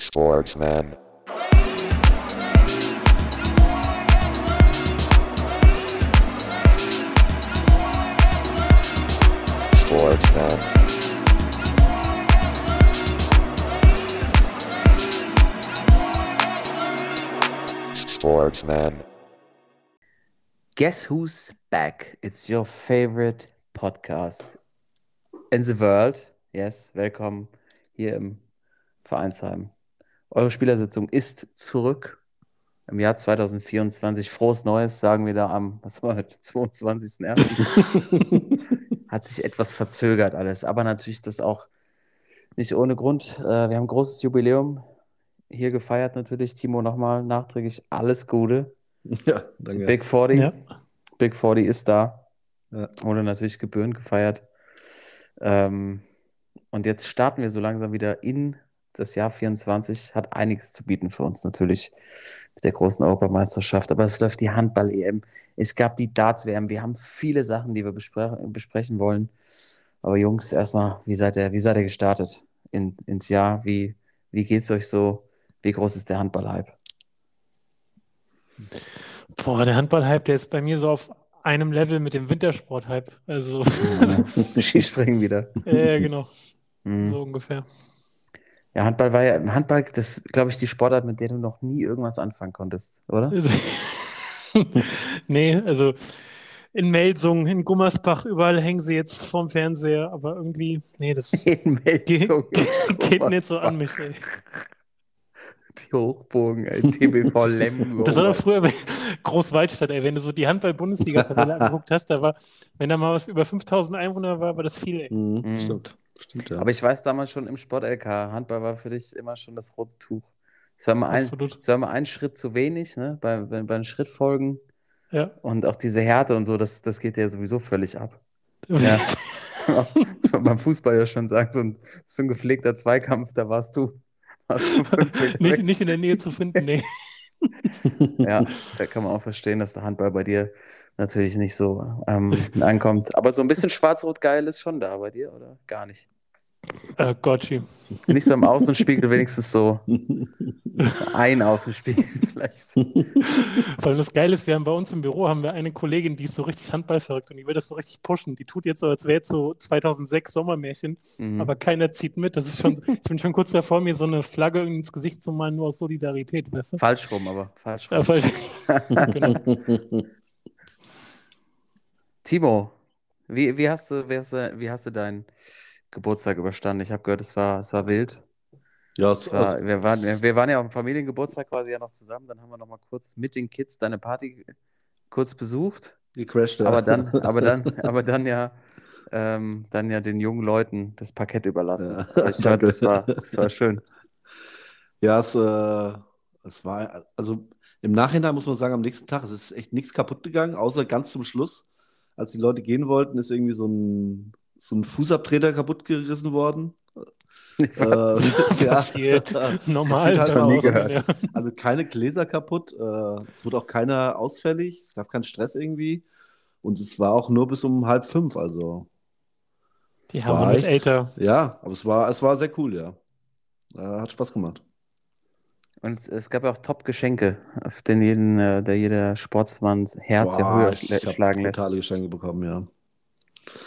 Sportsman. Sportsman. Sportsman. Guess who's back? It's your favorite podcast in the world. Yes, welcome hier im Vereinsheim. Eure Spielersitzung ist zurück im Jahr 2024. Frohes Neues, sagen wir da am, was war heute, 22.01. Hat sich etwas verzögert alles, aber natürlich das auch nicht ohne Grund. Äh, Wir haben ein großes Jubiläum hier gefeiert natürlich. Timo, nochmal nachträglich alles Gute. Ja, danke. Big 40. Ja. Big 40 ist da. Ja. Wurde natürlich gebührend gefeiert. Ähm, und jetzt starten wir so langsam wieder in das Jahr 24. Hat einiges zu bieten für uns natürlich mit der großen Europameisterschaft. Aber es läuft die Handball-EM. Es gab die Darts-WM. Wir haben viele Sachen, die wir bespre besprechen wollen. Aber Jungs, erstmal, wie seid ihr, wie seid ihr gestartet in, ins Jahr? Wie, wie geht's euch so? Wie groß ist der Handball-Hype? Boah, der Handball-Hype, der ist bei mir so auf einem Level mit dem Wintersport-Hype. Also, Skispringen wieder. ja, genau, Mhm. so ungefähr. Ja, Handball war ja, Handball, das glaube ich, die Sportart, mit der du noch nie irgendwas anfangen konntest, oder? Nee, also in Melsungen, in Gummersbach, überall hängen sie jetzt vorm Fernseher, aber irgendwie, nee, das In Melsungen. geht nicht so an mich, ey. Die Hochbogen, ey, TBV Lemgo. Das war doch früher bei Großwaldstadt, ey. Wenn du so die Handball-Bundesliga-Tabelle angeguckt hast, da war, wenn da mal was über 5000 Einwohner war, war das viel, ey. Mhm, Mhm. Stimmt. Stimmt, ja. Aber ich weiß damals schon im Sport-LK, Handball war für dich immer schon das rote Tuch. Es war mal ein, war mal ein Schritt zu wenig, ne? Bei, bei, bei den Schrittfolgen Ja. und auch diese Härte und so, das, das geht ja sowieso völlig ab. Ja. Beim Fußball ja schon sagen, so ein, so ein gepflegter Zweikampf, da warst du, warst du nicht, nicht in der Nähe zu finden, nee. Ja, da kann man auch verstehen, dass der Handball bei dir natürlich nicht so ähm, ankommt. Aber so ein bisschen schwarz-rot-geil ist schon da bei dir, oder? Gar nicht. Äh, Gotchi. Nicht so im Außenspiegel, wenigstens so ein Außenspiegel vielleicht. Allem das Geile ist, wir haben bei uns im Büro haben wir eine Kollegin, die ist so richtig handballverrückt und die will das so richtig pushen. Die tut jetzt so, als wäre jetzt so 2006 Sommermärchen, Mhm. aber keiner zieht mit. Das ist schon, ich bin schon kurz davor, mir so eine Flagge ins Gesicht zu malen, nur aus Solidarität, weißt du? Falsch rum, aber falsch Ja, rum. voll, genau. Timo, wie, wie, hast du, wie, hast du, wie hast du deinen Geburtstag überstanden? Ich habe gehört, es war, es war wild. ja, Es war, also, wir, waren, wir waren ja auf dem Familiengeburtstag quasi ja noch zusammen. Dann haben wir noch mal kurz mit den Kids deine Party kurz besucht. gecrashed, ja. Aber dann, aber dann, aber dann ja, ähm, dann ja den jungen Leuten das Parkett überlassen. Ja, ich danke. das war, das war schön. Ja, es, äh, es war, also im Nachhinein muss man sagen, am nächsten Tag es ist echt nichts kaputt gegangen, außer ganz zum Schluss, als die Leute gehen wollten, ist irgendwie so ein, so ein Fußabtreter kaputt gerissen worden. Äh, ja. Passiert. Normal. halt ja. Also keine Gläser kaputt, äh, es wurde auch keiner ausfällig, es gab keinen Stress irgendwie und es war auch nur bis um halb fünf, also Die haben echt- älter. Ja, aber es war, es war sehr cool, ja. Äh, hat Spaß gemacht. Und es, es gab ja auch Top-Geschenke, auf den jeden, äh, der jeder Sportsmanns Herz ja Boah, höher ich schlä- hab schlagen lässt. brutale Geschenke bekommen, ja.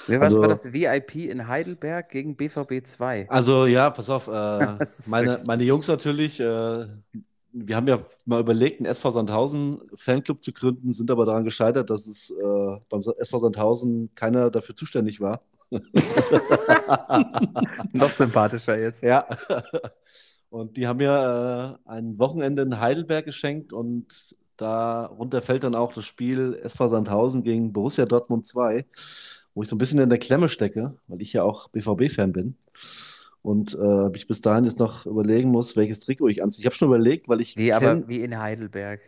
Was Also- war das VIP in Heidelberg gegen BVB 2? Also ja, pass auf, äh, meine, meine. Jungs natürlich, äh, wir haben ja mal überlegt, einen SV Sandhausen Fanclub zu gründen, sind aber daran gescheitert, dass es äh, beim SV Sandhausen keiner dafür zuständig war. Noch sympathischer jetzt. Ja. Und die haben mir äh, ein Wochenende in Heidelberg geschenkt und darunter fällt dann auch das Spiel SV Sandhausen gegen Borussia Dortmund 2, wo ich so ein bisschen in der Klemme stecke, weil ich ja auch BVB-Fan bin. Und äh, ich bis dahin jetzt noch überlegen muss, welches Trikot ich anziehe. Ich habe schon überlegt, weil ich Wie, aber kenn- wie in Heidelberg.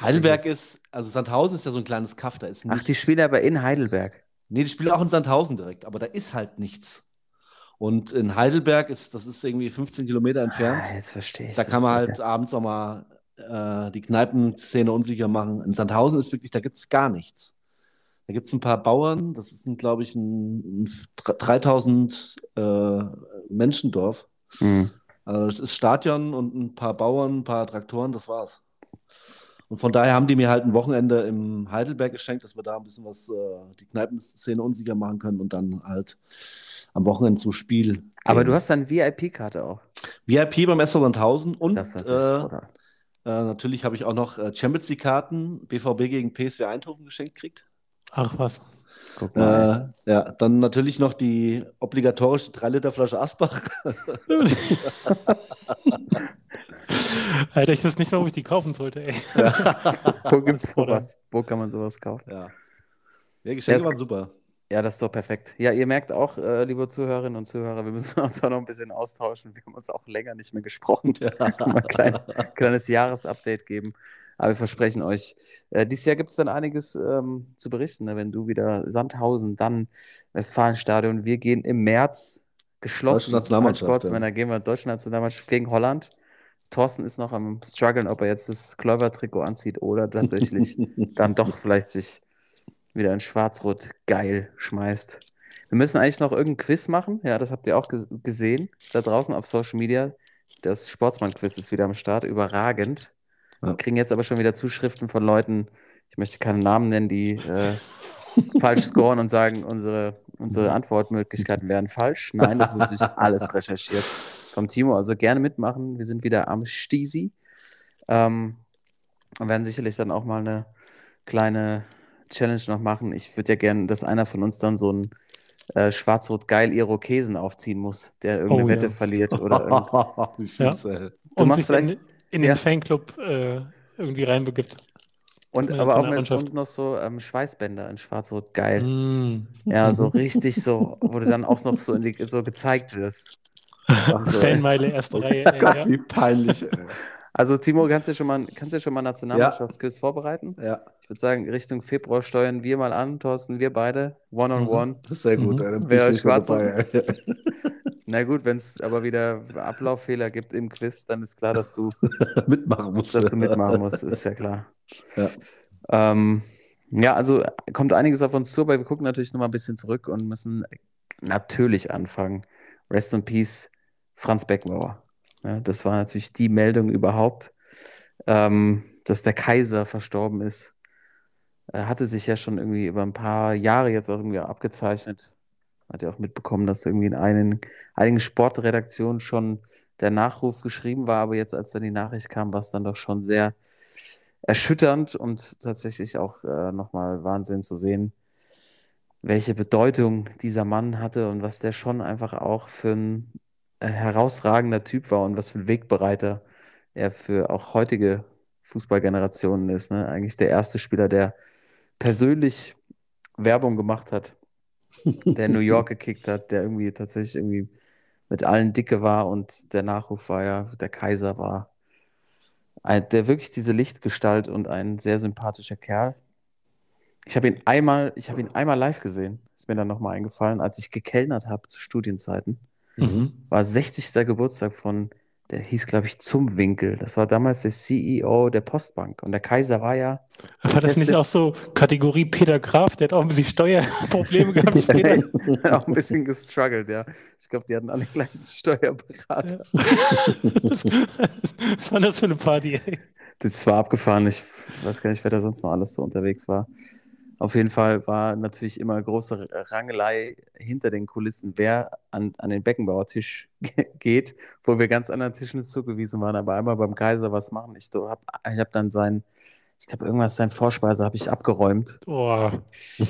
Heidelberg ist, also Sandhausen ist ja so ein kleines Kaff, da ist Ach, die nichts. spielen aber in Heidelberg. Nee, die spielen auch in Sandhausen direkt, aber da ist halt nichts. Und in Heidelberg ist, das ist irgendwie 15 Kilometer entfernt. Ah, jetzt verstehe ich. Da kann man halt abends auch mal äh, die Kneipenszene unsicher machen. In Sandhausen ist wirklich, da gibt es gar nichts. Da gibt es ein paar Bauern, das ist, glaube ich, ein, ein 3000 äh, Menschendorf. Hm. Also das Stadion und ein paar Bauern, ein paar Traktoren, das war's. Und von daher haben die mir halt ein Wochenende im Heidelberg geschenkt, dass wir da ein bisschen was, äh, die Kneipenszene unsicher machen können und dann halt am Wochenende zum Spiel. Gehen. Aber du hast dann VIP-Karte auch. VIP beim SV Sandhausen und Das natürlich äh, äh, natürlich habe ich auch noch äh, Champions League-Karten BVB gegen PSV Eindhoven geschenkt gekriegt. Ach was. Guck mal. Äh, ja, dann natürlich noch die obligatorische 3-Liter-Flasche Asbach. Alter, ich wüsste nicht mal, wo ich die kaufen sollte, ey. Wo gibt's sowas? Wo kann man sowas kaufen? ja. ja, Geschenke Ja, waren super. Ja, das ist doch perfekt. Ja, ihr merkt auch, äh, liebe Zuhörerinnen und Zuhörer, wir müssen uns auch noch ein bisschen austauschen. Wir haben uns auch länger nicht mehr gesprochen. Mal ein klein, kleines Jahresupdate geben. Aber wir versprechen euch, äh, dieses Jahr gibt es dann einiges ähm, zu berichten. Ne? Wenn du wieder Sandhausen, dann Westfalenstadion. Wir gehen im März geschlossen als Sportsmänner gehen wir Deutsche Nationalmannschaft gegen Holland. Thorsten ist noch am struggeln, ob er jetzt das Klöver-Trikot anzieht oder tatsächlich dann doch vielleicht sich wieder in Schwarz-Rot geil schmeißt. Wir müssen eigentlich noch irgendein Quiz machen. Ja, das habt ihr auch ges gesehen. Da draußen auf Social Media. Das Sportsmann-Quiz ist wieder am Start. Überragend. Ja. Wir kriegen jetzt aber schon wieder Zuschriften von Leuten, ich möchte keine Namen nennen, die äh, falsch scoren und sagen, unsere, unsere Antwortmöglichkeiten wären falsch. Nein, das ist natürlich alles recherchiert vom Timo. Also gerne mitmachen. Wir sind wieder am Stisi. Ähm, und werden sicherlich dann auch mal eine kleine Challenge noch machen. Ich würde ja gerne, dass einer von uns dann so ein äh, schwarz-rot-geil Irokesen aufziehen muss, der irgendeine Oh, Wette ja. verliert. Oder ey. Du Und machst vielleicht- in, in den Ja. Fanclub äh, irgendwie reinbegibt. Und aber auch mit, und noch so ähm, Schweißbänder in schwarz-rot-geil. Mm. Ja, so richtig so, wo du dann auch noch so, in die, so gezeigt wirst. Also, Fanmeile, erste Reihe. Ey, Gott, ja. wie peinlich. ey. Also Timo, kannst du schon mal, kannst du schon mal Nationalmannschaftsquiz vorbereiten? Ja, Ich würde sagen, Richtung Februar steuern wir mal an, Thorsten, wir beide, one on one. das ist sehr gut. Mhm. ey. Wer mehr schwarz dabei, ey. Na gut, wenn es aber wieder Ablauffehler gibt im Quiz, dann ist klar, dass du, mitmachen musst. dass du mitmachen musst, ist ja klar. Ja. Ähm, ja, also kommt einiges auf uns zu, aber wir gucken natürlich nochmal ein bisschen zurück und müssen natürlich anfangen. Rest in Peace, Franz Beckenbauer. Ja, das war natürlich die Meldung überhaupt, ähm, dass der Kaiser verstorben ist. Er hatte sich ja schon irgendwie über ein paar Jahre jetzt auch irgendwie abgezeichnet. Hat ja auch mitbekommen, dass irgendwie in einigen, einigen Sportredaktionen schon der Nachruf geschrieben war, aber jetzt, als dann die Nachricht kam, war es dann doch schon sehr erschütternd und tatsächlich auch äh, nochmal Wahnsinn zu sehen, welche Bedeutung dieser Mann hatte und was der schon einfach auch für ein äh, herausragender Typ war und was für ein Wegbereiter er für auch heutige Fußballgenerationen ist. Ne? Eigentlich der erste Spieler, der persönlich Werbung gemacht hat, der in New York gekickt hat, der irgendwie tatsächlich irgendwie mit allen dicke war und der Nachruf war ja, der Kaiser war. Ein, der wirklich diese Lichtgestalt und ein sehr sympathischer Kerl. Ich habe ihn einmal, ich habe ihn einmal live gesehen, ist mir dann nochmal eingefallen, als ich gekellnert habe zu Studienzeiten. Mhm. War 60. Geburtstag von, der hieß, glaube ich, Zum Winkel. Das war damals der CEO der Postbank. Und der Kaiser war ja. War das nicht auch so Kategorie Peter Graf? Der hat auch ein bisschen Steuerprobleme gehabt später. auch ein bisschen gestruggelt, ja. Ich glaube, die hatten alle gleichen Steuerberater. was, was war das für eine Party? Ey? Das war abgefahren. Ich weiß gar nicht, wer da sonst noch alles so unterwegs war. Auf jeden Fall war natürlich immer große Rangelei hinter den Kulissen, wer an, an den Beckenbauer-Tisch ge- geht, wo wir ganz anderen Tischen zugewiesen waren. Aber einmal beim Kaiser was machen. Ich habe ich hab dann sein, ich glaube, irgendwas, sein Vorspeise habe ich abgeräumt. Boah.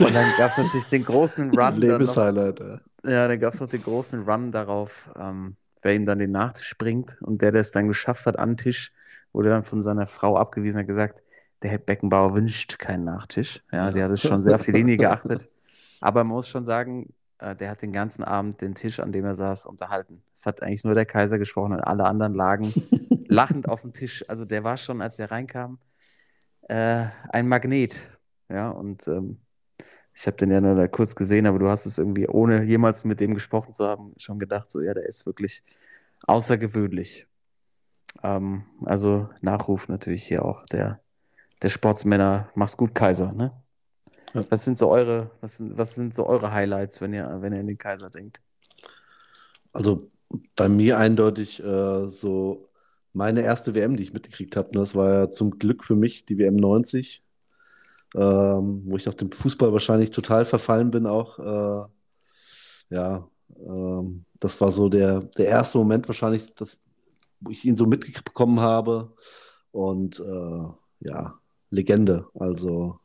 Und dann gab es natürlich den großen Run. Lebenshighlight. ja, dann gab es noch den großen Run darauf, ähm, wer ihm dann den Nachtisch bringt. Und der, der es dann geschafft hat an den Tisch, wurde dann von seiner Frau abgewiesen und hat gesagt, der Herr Beckenbauer wünscht keinen Nachtisch. Ja, die hat es schon sehr auf die Linie geachtet. Aber man muss schon sagen, äh, der hat den ganzen Abend den Tisch, an dem er saß, unterhalten. Es hat eigentlich nur der Kaiser gesprochen und alle anderen lagen lachend auf dem Tisch. Also der war schon, als der reinkam, äh, ein Magnet. Ja, und ähm, ich habe den ja nur da kurz gesehen, aber du hast es irgendwie, ohne jemals mit dem gesprochen zu haben, schon gedacht, so, ja, der ist wirklich außergewöhnlich. Ähm, also Nachruf natürlich hier auch der, der Sportsmänner, mach's gut, Kaiser, ne? Ja. Was sind so eure, was sind, was sind so eure Highlights, wenn ihr, wenn ihr an den Kaiser denkt? Also Bei mir eindeutig äh, so meine erste WM, die ich mitgekriegt habe. Ne? Das war ja zum Glück für mich die WM 90, ähm, wo ich nach dem Fußball wahrscheinlich total verfallen bin auch. Äh, ja, ähm, das war so der, der erste Moment wahrscheinlich, dass, wo ich ihn so mitbekommen habe. Und äh, ja, Legende. Also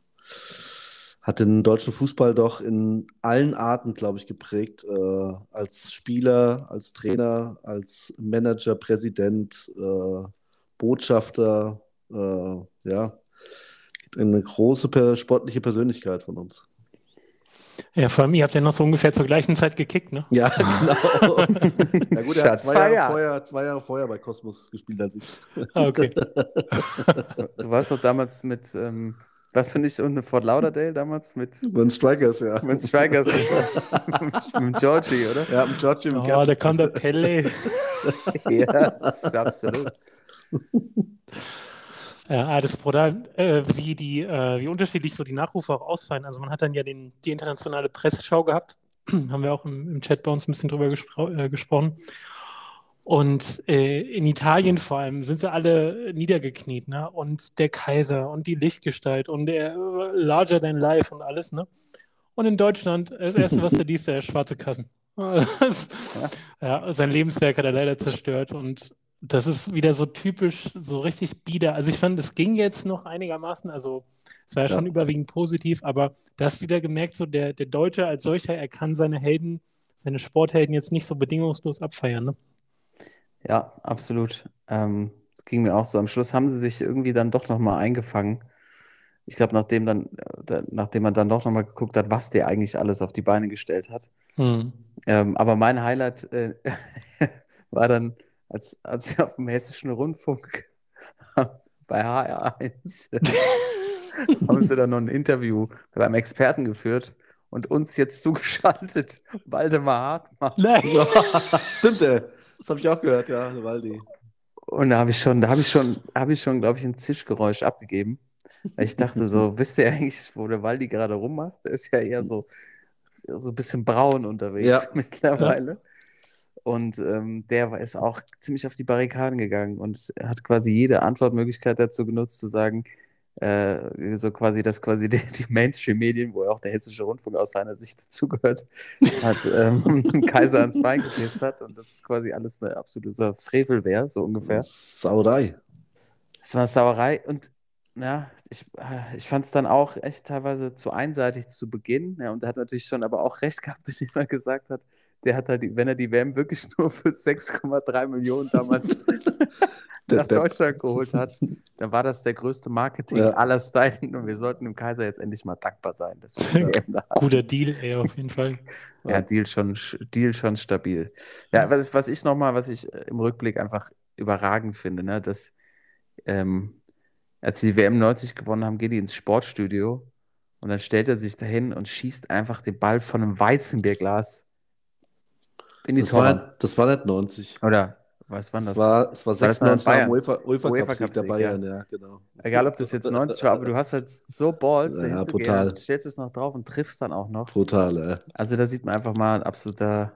hat den deutschen Fußball doch in allen Arten, glaube ich, geprägt. Äh, als Spieler, als Trainer, als Manager, Präsident, äh, Botschafter. Äh, ja, eine große per sportliche Persönlichkeit von uns. Ja, vor allem, ihr habt ja noch so ungefähr zur gleichen Zeit gekickt, ne? Ja, genau. Na gut, er Ja, hat zwei, zwei Jahre Jahre. vorher, zwei Jahre vorher bei Kosmos gespielt als ich. Ah, okay. Du warst doch damals mit, ähm, warst du nicht unten Fort Lauderdale damals mit, Mit Strikers, ja. mit Strikers, mit, mit Georgie, oder? Ja, mit Georgie im Oh, da kam der Pelle. Ja, das ist absolut. Ja, ah, das ist brutal, äh, wie, die, äh, wie unterschiedlich so die Nachrufe auch ausfallen. Also man hat dann ja den, die internationale Presseschau gehabt, haben wir auch im, im Chat bei uns ein bisschen drüber gespro äh, gesprochen. Und äh, in Italien vor allem sind sie alle niedergekniet, ne? Und der Kaiser und die Lichtgestalt und der äh, Larger than Life und alles, ne? Und in Deutschland, das Erste, was du liest, der schwarze Kassen. Ja, sein Lebenswerk hat er leider zerstört und das ist wieder so typisch, so richtig bieder. Also ich fand, es ging jetzt noch einigermaßen, also es war ja, Ja. schon überwiegend positiv, aber da hast du wieder gemerkt, so der, der Deutsche als solcher, er kann seine Helden, seine Sporthelden jetzt nicht so bedingungslos abfeiern. Ne? Ja, absolut. Ähm, es ging mir auch so. Am Schluss haben sie sich irgendwie dann doch nochmal eingefangen. Ich glaube, nachdem dann, da, nachdem man dann doch nochmal geguckt hat, was der eigentlich alles auf die Beine gestellt hat. Hm. Ähm, aber mein Highlight äh, war dann, als, als sie auf dem Hessischen Rundfunk bei HR1 haben sie dann noch ein Interview beim Experten geführt und uns jetzt zugeschaltet, Waldemar Hartmann. Nein. Ja, stimmt, ey. Das habe ich auch gehört, ja, Waldi. Und da habe ich schon, da habe ich schon, habe ich schon, glaube ich, ein Zischgeräusch abgegeben. Ich dachte so, wisst ihr eigentlich, wo der Waldi gerade rummacht? Der ist ja eher so, so ein bisschen braun unterwegs Ja. mittlerweile. Und ähm, der war- ist auch ziemlich auf die Barrikaden gegangen und hat quasi jede Antwortmöglichkeit dazu genutzt, zu sagen, äh, so quasi, dass quasi die, die Mainstream-Medien, wo ja auch der Hessische Rundfunk aus seiner Sicht dazugehört, hat ähm, Kaiser ans Bein geklebt hat und das ist quasi alles eine absolute so Frevel wäre, so ungefähr. Sauerei. Es war Sauerei und ja, ich, äh, ich fand es dann auch echt teilweise zu einseitig zu Beginn. Ja, und er hat natürlich schon aber auch recht gehabt, indem er gesagt hat, der hat halt, die- wenn er die WM wirklich nur für 6,3 Millionen damals nach. Deutschland geholt hat, dann war das der größte Marketing Ja. aller Zeiten und wir sollten dem Kaiser jetzt endlich mal dankbar sein. Guter Deal, ey, auf jeden Fall. Ja, Deal schon, Deal schon stabil. Ja, was, was ich nochmal, was ich äh, im Rückblick einfach überragend finde, ne, dass ähm, als sie die WM 90 gewonnen haben, geht die ins Sportstudio und dann stellt er sich dahin und schießt einfach den Ball von einem Weizenbierglas in die Das war, das war nicht 90. Oder was war Das das? war, es war War das noch in 96 nach dem Bayern? UEFA, UEFA, Cup-Sieg der Bayern, ja, genau. Egal, ob das jetzt 90 war, aber du hast halt so Balls, Ja, dahin zu gehen, brutal. stellst es noch drauf und triffst dann auch noch. Brutal, ey. Also da sieht man einfach mal ein absoluter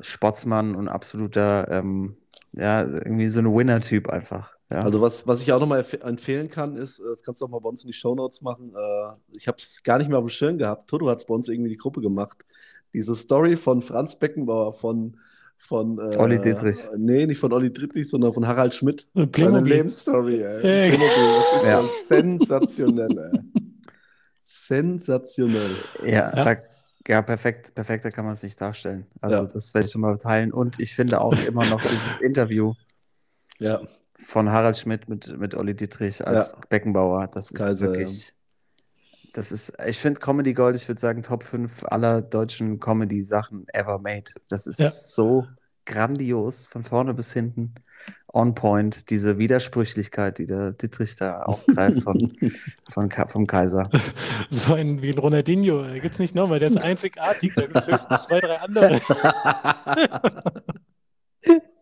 Sportsmann und absoluter, ähm, ja, irgendwie so ein Winner-Typ einfach. Ja. Also was, was ich auch nochmal empfehlen kann, ist, äh, das kannst du auch mal bei uns in die Shownotes machen. Äh, ich habe es gar nicht mehr auf dem Schirm gehabt. Toto hat es bei uns irgendwie die Gruppe gemacht. Diese Story von Franz Beckenbauer, von, von äh, Olli Dietrich. Nee, nicht von Olli Dietrich, sondern von Harald Schmidt. Seine Playmobil. Lebensstory, ey. Playmobil, Das ist Ja. sensationell, ey. Sensationell. ja, Ja. Da, ja, perfekt, perfekter kann man es nicht darstellen. Also Ja. das werde ich schon mal teilen. Und ich finde auch immer noch dieses Interview Ja, von Harald Schmidt mit, mit Olli Dietrich als Ja. Beckenbauer, das ist Kaiser, wirklich, das ist, ich finde Comedy Gold, ich würde sagen Top 5 aller deutschen Comedy-Sachen ever made. Das ist Ja. so grandios, von vorne bis hinten, on point, diese Widersprüchlichkeit, die der Dietrich da aufgreift von, von, Ka- vom Kaiser. So ein wie ein Ronaldinho, gibt es nicht nochmal, der ist einzigartig, da gibt es höchstens zwei, drei andere.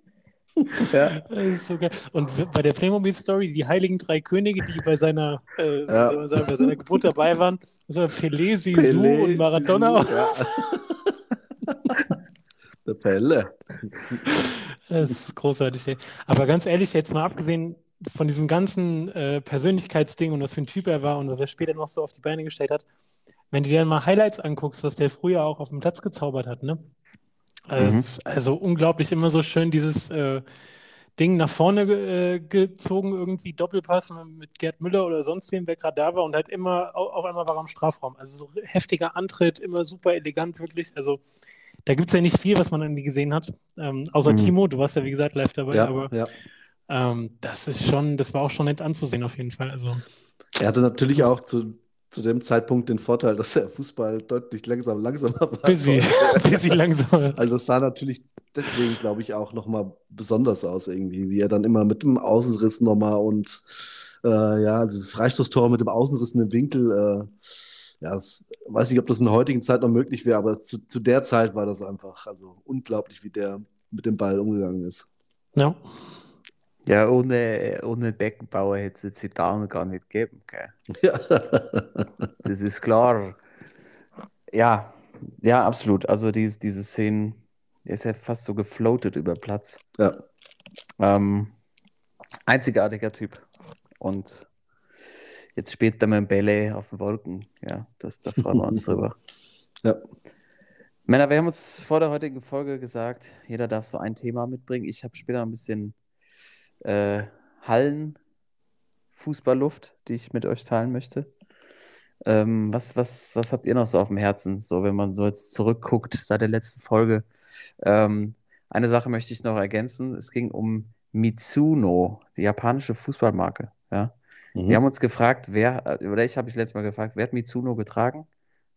Ja. So. Und bei der Playmobil-Story, die heiligen drei Könige, die bei seiner, äh, Ja. soll man sagen, bei seiner Geburt dabei waren, war Pelé, Sisu und Maradona. Ja. Der Pelle. Das ist großartig, ey. Aber ganz ehrlich, jetzt mal abgesehen von diesem ganzen äh, Persönlichkeitsding und was für ein Typ er war und was er später noch so auf die Beine gestellt hat, wenn du dir dann mal Highlights anguckst, was der früher auch auf dem Platz gezaubert hat, ne? Äh, Mhm. Also unglaublich immer so schön dieses äh, Ding nach vorne äh, gezogen, irgendwie Doppelpass mit Gerd Müller oder sonst wem, wer gerade da war und halt immer, au auf einmal war er im Strafraum. Also so heftiger Antritt, immer super elegant, wirklich. Also da gibt es ja nicht viel, was man irgendwie gesehen hat. Ähm, außer Mhm. Timo, du warst ja wie gesagt live dabei, Ja, aber ja. ähm, das ist schon, das war auch schon nett anzusehen auf jeden Fall. Also Er hatte natürlich auch zu, zu dem Zeitpunkt den Vorteil, dass der Fußball deutlich langsam, langsamer war. busy, busy langsam. Also es sah natürlich deswegen, glaube ich, auch nochmal besonders aus irgendwie, wie er dann immer mit dem Außenriss nochmal und äh, ja, also Freistoßtor mit dem Außenriss in den Winkel. Äh, ja, das, weiß nicht, ob das in der heutigen Zeit noch möglich wäre, aber zu, zu der Zeit war das einfach also unglaublich, wie der mit dem Ball umgegangen ist. Ja. Ja, ohne, ohne Beckenbauer hätte es Dame gar nicht gegeben. Ja. Das ist klar. Ja, ja, absolut. Also dies, diese Szenen, der ist ja fast so gefloatet über Platz. ja. Ähm, einzigartiger Typ. Und jetzt spielt er mit dem Bälle auf den Wolken. Ja, das, da freuen wir uns drüber. Ja. Männer, wir haben uns vor der heutigen Folge gesagt, jeder darf so ein Thema mitbringen. Ich habe später ein bisschen äh, Hallen-Fußballluft, die ich mit euch teilen möchte. Ähm, was, was, was habt ihr noch so auf dem Herzen, so wenn man so jetzt zurückguckt seit der letzten Folge? Ähm, eine Sache möchte ich noch ergänzen. Es ging um Mitsuno, die japanische Fußballmarke. Ja. Mhm. Wir haben uns gefragt, wer, äh, oder ich habe mich letztes Mal gefragt, wer hat Mitsuno getragen?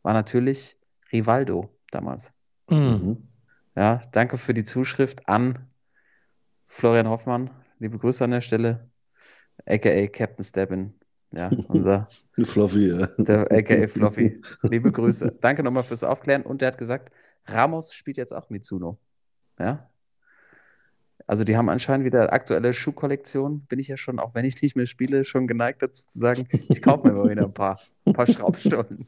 War natürlich Rivaldo damals. Mhm. Ja, danke für die Zuschrift an Florian Hoffmann. Liebe Grüße an der Stelle. AKA Captain Stebbin. Ja, unser, Fluffy, ja. der AKA Fluffy. Liebe Grüße. Danke nochmal fürs Aufklären. Und der hat gesagt, Ramos spielt jetzt auch Mitsuno. Ja. Also die haben anscheinend wieder aktuelle Schuhkollektion. Bin ich ja schon, auch wenn ich nicht mehr spiele, schon geneigt dazu zu sagen, ich kaufe mir mal wieder ein paar, ein paar Schraubstollen.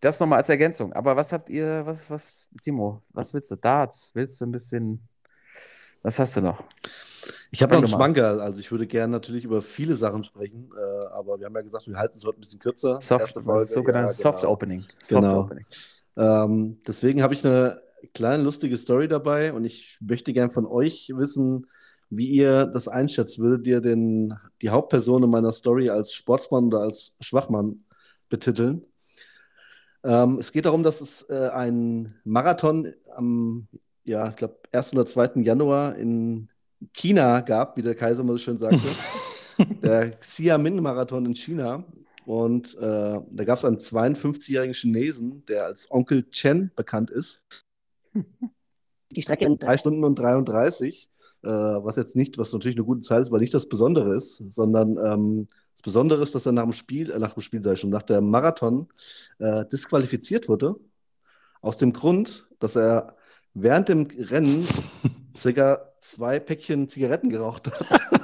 Das nochmal als Ergänzung. Aber was habt ihr, was, was, Timo, was willst du? Darts? Willst du ein bisschen, was hast du noch? Ich habe noch einen. Schmankerl, also ich würde gerne natürlich über viele Sachen sprechen, äh, aber wir haben ja gesagt, wir halten es heute ein bisschen kürzer. Soft, sogenanntes ja, Soft genau. Opening. Soft Genau. Opening. Ähm, deswegen habe ich eine kleine lustige Story dabei und ich möchte gern von euch wissen, wie ihr das einschätzt. Würdet ihr den, die Hauptperson in meiner Story als Sportsmann oder als Schwachmann betiteln? Ähm, es geht darum, dass es äh, einen Marathon am, ja, ich glaube, 1. oder 2. Januar in China gab, wie der Kaiser mal so schön sagte. der Xiamen-Marathon in China. Und äh, da gab es einen 52-jährigen Chinesen, der als Onkel Chen bekannt ist. Die Strecke in 3 Stunden und 33, äh, was jetzt nicht, was natürlich eine gute Zeit ist, weil nicht das Besondere ist, sondern ähm, das Besondere ist, dass er nach dem Spiel, äh, nach dem Spiel sei schon, nach der Marathon äh, disqualifiziert wurde. Aus dem Grund, dass er während dem Rennen circa zwei Päckchen Zigaretten geraucht hat.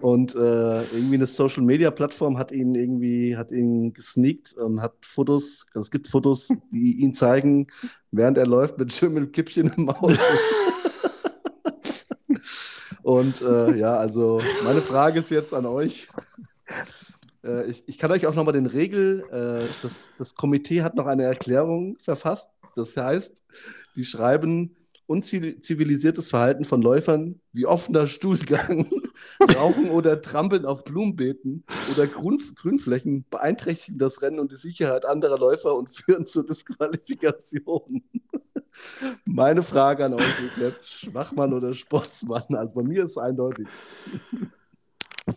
Und äh, irgendwie eine Social Media Plattform hat ihn irgendwie, hat ihn gesneakt und hat Fotos, also es gibt Fotos, die ihn zeigen, während er läuft mit schönem Kippchen im Maul. und äh, ja, also meine Frage ist jetzt an euch. Äh, ich, ich kann euch auch nochmal den Regel, äh, das, das Komitee hat noch eine Erklärung verfasst. Das heißt, die schreiben unzivilisiertes Verhalten von Läufern wie offener Stuhlgang, Rauchen oder Trampeln auf Blumenbeeten oder Grün, Grünflächen beeinträchtigen das Rennen und die Sicherheit anderer Läufer und führen zur Disqualifikation. Meine Frage an euch ist jetzt Schwachmann oder Sportsmann? Also bei mir ist es eindeutig.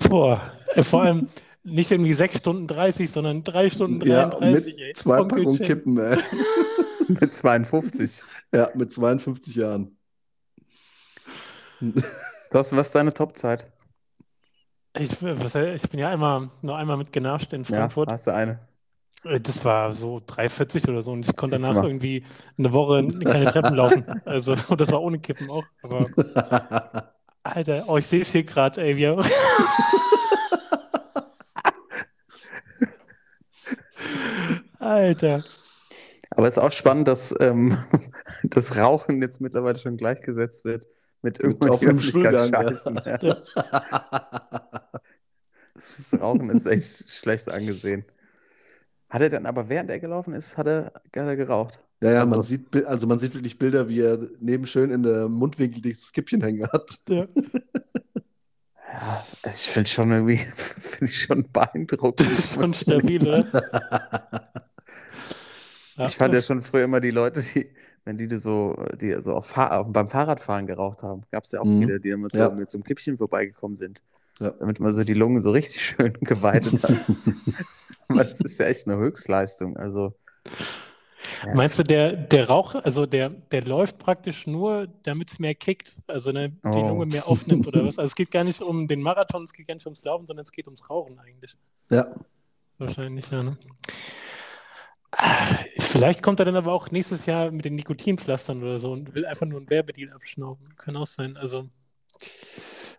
Boah, äh, vor allem nicht irgendwie 6 Stunden 30, sondern 3 Stunden Ja, 33. mit ey. zwei Packungen. Kippen, ey. Mit 52. Ja, mit 52 Jahren. Thorsten, was ist deine Topzeit? Ich, was, ich bin ja einmal, nur einmal mit genervt in Ja, Frankfurt. hast du eine? Äh, Das war so 3,40 oder so und ich konnte danach irgendwie eine Woche keine Treppen laufen. Also, und das war ohne Kippen auch. Aber Alter, oh, ich sehe es hier gerade, ey. Wir Alter. Aber es ist auch spannend, dass ähm, das Rauchen jetzt mittlerweile schon gleichgesetzt wird mit irgendwann auf die einem Öffentlichkeit Stuhlgang, ja. Ja. Das Rauchen ist echt schlecht angesehen. Hat er dann aber während er gelaufen ist, hat er, hat er geraucht? Ja, ja, man Also- sieht, Bi- also man sieht wirklich Bilder, wie er neben schön in der Mundwinkel dieses Kippchen hängen hat. Ja. Ja, ich finde schon irgendwie, finde ich schon beeindruckend. Das ist schon stabil, oder? Ja. Ich fand ja schon früher immer die Leute, die, wenn die so, die so auf beim Fahrradfahren geraucht haben, gab es ja auch Mhm. viele, die so, Ja. mit so einem Kippchen vorbeigekommen sind. Ja. Damit man so die Lungen so richtig schön geweitet hat. Aber das ist ja echt eine Höchstleistung. Also, Ja. Meinst du, der, der Rauch, also der, der läuft praktisch nur, damit es mehr kickt, also ne, die Oh. Lunge mehr aufnimmt oder was? Also es geht gar nicht um den Marathon, es geht gar nicht ums Laufen, sondern es geht ums Rauchen eigentlich. Ja, Wahrscheinlich, ja. Ne? Vielleicht kommt er dann aber auch nächstes Jahr mit den Nikotinpflastern oder so und will einfach nur einen Werbedeal abschnauben. Kann auch sein. Also,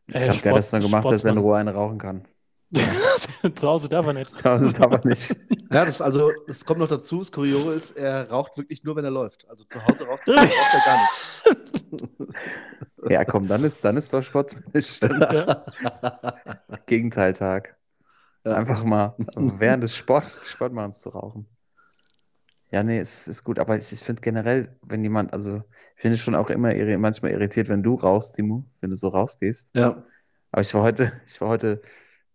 ich äh, glaube, der hat das Sport- gemacht, dass er in. Ruhe einen rauchen kann. Zu Hause darf er nicht. Das darf er nicht. ja das, also, das kommt noch dazu. Das Kuriose ist, er raucht wirklich nur, wenn er läuft. Also zu Hause raucht, raucht er gar nicht. Ja, komm, dann ist, dann ist doch sportmännisch. Ja. Gegenteiltag. Ja. Einfach mal während des Sport, Sportmachens zu rauchen. Ja, nee, es ist gut, aber ich, ich finde generell, wenn jemand, also ich finde es schon auch immer irri manchmal irritiert, wenn du rauchst, Timo, wenn du so rausgehst. Ja. Aber ich war heute, ich war heute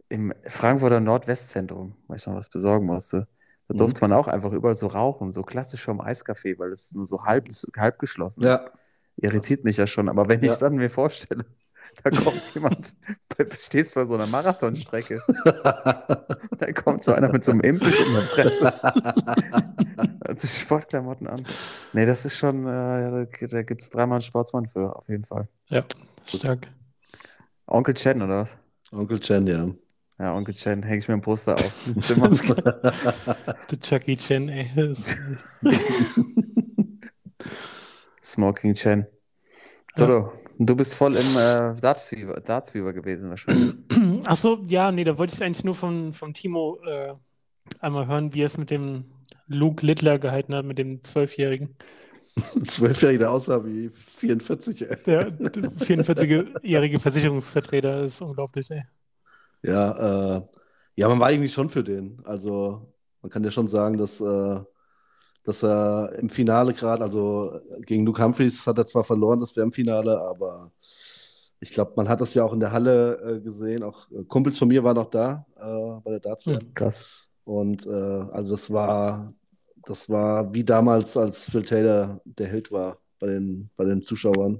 im Frankfurter Nordwestzentrum, weil ich noch was besorgen musste. Da Mhm. durfte man auch einfach überall so rauchen, so klassisch vom Eiscafé, weil es nur so halb, halb geschlossen ist. Ja. Irritiert mich ja schon. Aber wenn ich Ja. dann mir vorstelle, da kommt jemand, du stehst vor so einer Marathonstrecke, da kommt so einer mit so einem Imbiss in der Presse, also Sportklamotten an. Nee, das ist schon, äh, ja, da, da gibt es dreimal einen Sportsmann für, auf jeden Fall. Ja, stark. Onkel Chen, oder was? Onkel Chen, ja. Ja, Onkel Chen, hänge ich mir ein Poster auf. im Zimmer. Der Chucky Chen, ey. Smoking Chen. Toto, du bist voll im äh, Darts-Fieber Darts-Fieber gewesen wahrscheinlich. ach so, ja, nee, da wollte ich eigentlich nur von, von Timo äh, einmal hören, wie er es mit dem Luke Littler gehalten hat, mit dem Zwölfjährigen. Zwölfjährige aussah wie 44, ey. Der 44-jährige Versicherungsvertreter ist unglaublich, ey. Ja, äh, ja, man war irgendwie schon für den. Also, man kann ja schon sagen, dass, äh, dass er im Finale gerade, also gegen Luke Humphreys hat er zwar verloren, das wäre im Finale, aber ich glaube, man hat das ja auch in der Halle äh, gesehen. Auch äh, Kumpels von mir waren noch da äh, bei der darts Hm. Krass. Und äh, also das war, das war wie damals, als Phil Taylor der Held war bei den, bei den Zuschauern.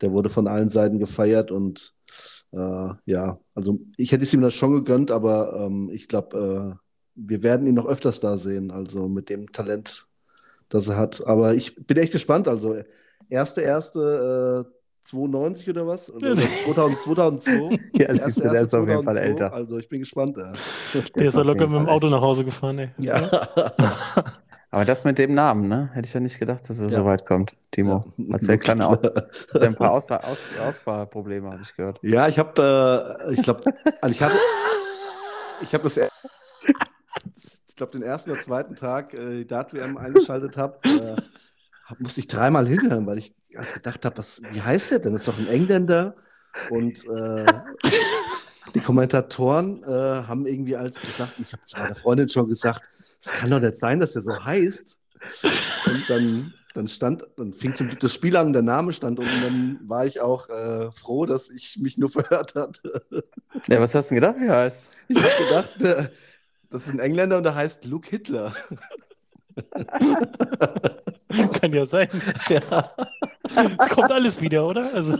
Der wurde von allen Seiten gefeiert und äh, ja, also ich hätte es ihm das schon gegönnt, aber ähm, ich glaube, äh, wir werden ihn noch öfters da sehen, also mit dem Talent, das er hat. Aber ich bin echt gespannt. Also erste, erste äh, 92 oder was? Oder 2000, 2002. Ja, siehst du, der Erste, ist auf jeden Fall 2002. älter. Also ich bin gespannt. Ja. Der ist ja locker mit dem Auto nach Hause gefahren, ey. Ja. Aber das mit dem Namen, ne? Hätte ich ja nicht gedacht, dass er so Ja. weit kommt, Timo. Hat ja kleine Aus hat ja ein paar Aus Aus Aussparprobleme, habe ich gehört. Ja, ich habe, äh, ich glaube, also ich habe, ich habe das, glaube, den ersten oder zweiten Tag äh, die Dart-WM eingeschaltet habe, äh, musste ich dreimal hinhören, weil ich also gedacht habe, was, wie heißt der denn? Das ist doch ein Engländer und äh, die Kommentatoren äh, haben irgendwie als gesagt, ich habe meiner Freundin schon gesagt, es kann doch nicht sein, dass der so heißt. Und dann, dann stand, dann fing zum Glück das Spiel an, der Name stand und dann war ich auch äh, froh, dass ich mich nur verhört hatte. Ja, was hast du denn gedacht, wie er heißt? Ich habe gedacht, äh, das ist ein Engländer und der heißt Luke Hitler. Kann ja sein. Ja. Es kommt alles wieder, oder? Also,